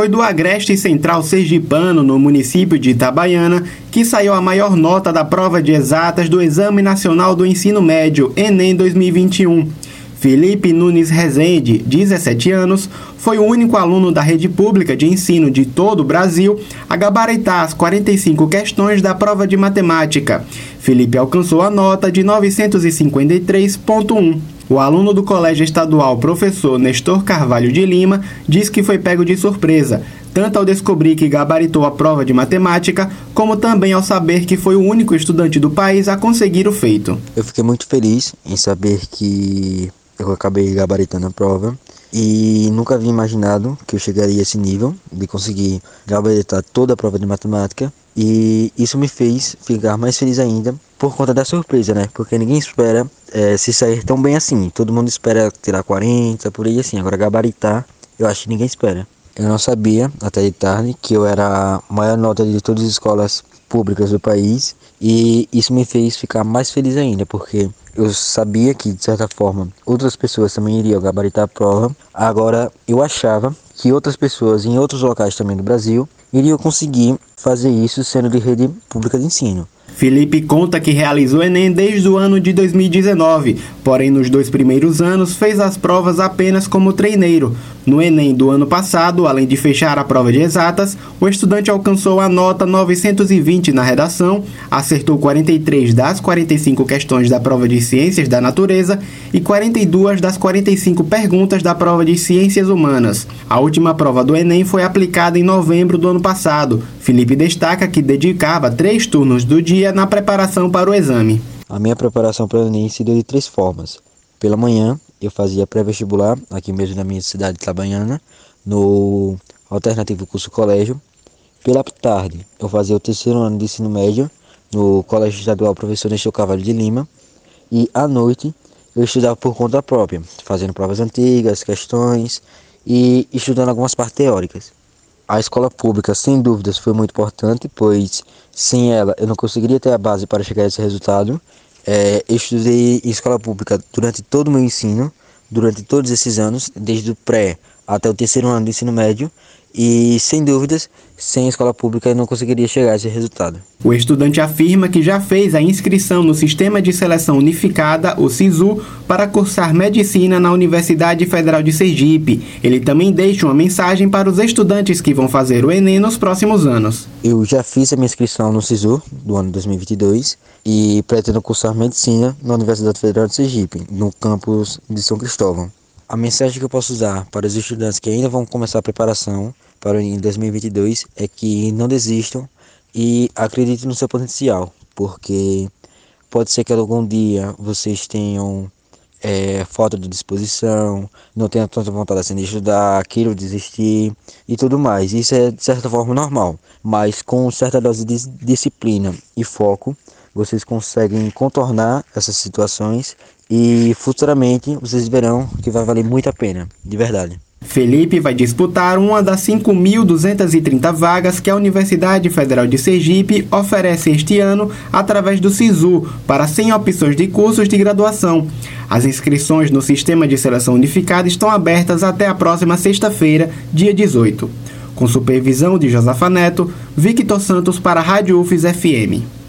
foi do Agreste Central Sergipano, no município de Itabaiana, que saiu a maior nota da prova de exatas do Exame Nacional do Ensino Médio, Enem 2021. Felipe Nunes Rezende, 17 anos, foi o único aluno da rede pública de ensino de todo o Brasil a gabaritar as 45 questões da prova de matemática. Felipe alcançou a nota de 953.1. O aluno do Colégio Estadual Professor Nestor Carvalho de Lima diz que foi pego de surpresa, tanto ao descobrir que gabaritou a prova de matemática, como também ao saber que foi o único estudante do país a conseguir o feito. Eu fiquei muito feliz em saber que eu acabei gabaritando a prova e nunca havia imaginado que eu chegaria a esse nível de conseguir gabaritar toda a prova de matemática e isso me fez ficar mais feliz ainda por conta da surpresa, né? Porque ninguém espera é, se sair tão bem assim. Todo mundo espera tirar 40, por aí assim. Agora gabaritar, eu acho que ninguém espera. Eu não sabia, até de tarde, que eu era a maior nota de todas as escolas públicas do país e isso me fez ficar mais feliz ainda, porque eu sabia que, de certa forma, outras pessoas também iriam gabaritar a prova. Agora, eu achava que outras pessoas em outros locais também do Brasil iriam conseguir fazer isso sendo de rede pública de ensino. Felipe conta que realizou Enem desde o ano de 2019, porém nos dois primeiros anos fez as provas apenas como treineiro. No Enem do ano passado, além de fechar a prova de exatas, o estudante alcançou a nota 920 na redação, acertou 43 das 45 questões da prova de Ciências da Natureza e 42 das 45 perguntas da prova de Ciências Humanas. A última prova do Enem foi aplicada em novembro do ano passado. Felipe destaca que dedicava três turnos do dia na preparação para o exame. A minha preparação para o Enem se deu de três formas. Pela manhã, eu fazia pré-vestibular, aqui mesmo na minha cidade Itabaiana, no Alternativo Curso Colégio. Pela tarde, eu fazia o terceiro ano de ensino médio no Colégio Estadual Professor Nestor Carvalho de Lima. E à noite, eu estudava por conta própria, fazendo provas antigas, questões e estudando algumas partes teóricas. A escola pública, sem dúvidas, foi muito importante, pois sem ela eu não conseguiria ter a base para chegar a esse resultado. É, estudei em escola pública durante todo o meu ensino, durante todos esses anos, desde o pré até o terceiro ano do ensino médio, e sem dúvidas, sem escola pública eu não conseguiria chegar a esse resultado. O estudante afirma que já fez a inscrição no Sistema de Seleção Unificada, o SISU, para cursar medicina na Universidade Federal de Sergipe. Ele também deixa uma mensagem para os estudantes que vão fazer o Enem nos próximos anos. Eu já fiz a minha inscrição no SISU do ano 2022 e pretendo cursar medicina na Universidade Federal de Sergipe, no campus de São Cristóvão. A mensagem que eu posso usar para os estudantes que ainda vão começar a preparação para o em 2022 é que não desistam e acreditem no seu potencial, porque pode ser que algum dia vocês tenham é, falta de disposição, não tenham tanta vontade assim de estudar, queiram desistir e tudo mais. Isso é de certa forma normal, mas com certa dose de disciplina e foco, vocês conseguem contornar essas situações e futuramente vocês verão que vai valer muito a pena, de verdade. Felipe vai disputar uma das 5.230 vagas que a Universidade Federal de Sergipe oferece este ano através do SISU para 100 opções de cursos de graduação. As inscrições no Sistema de Seleção Unificada estão abertas até a próxima sexta-feira, dia 18. Com supervisão de Josafa Neto, Victor Santos para a Rádio UFES FM.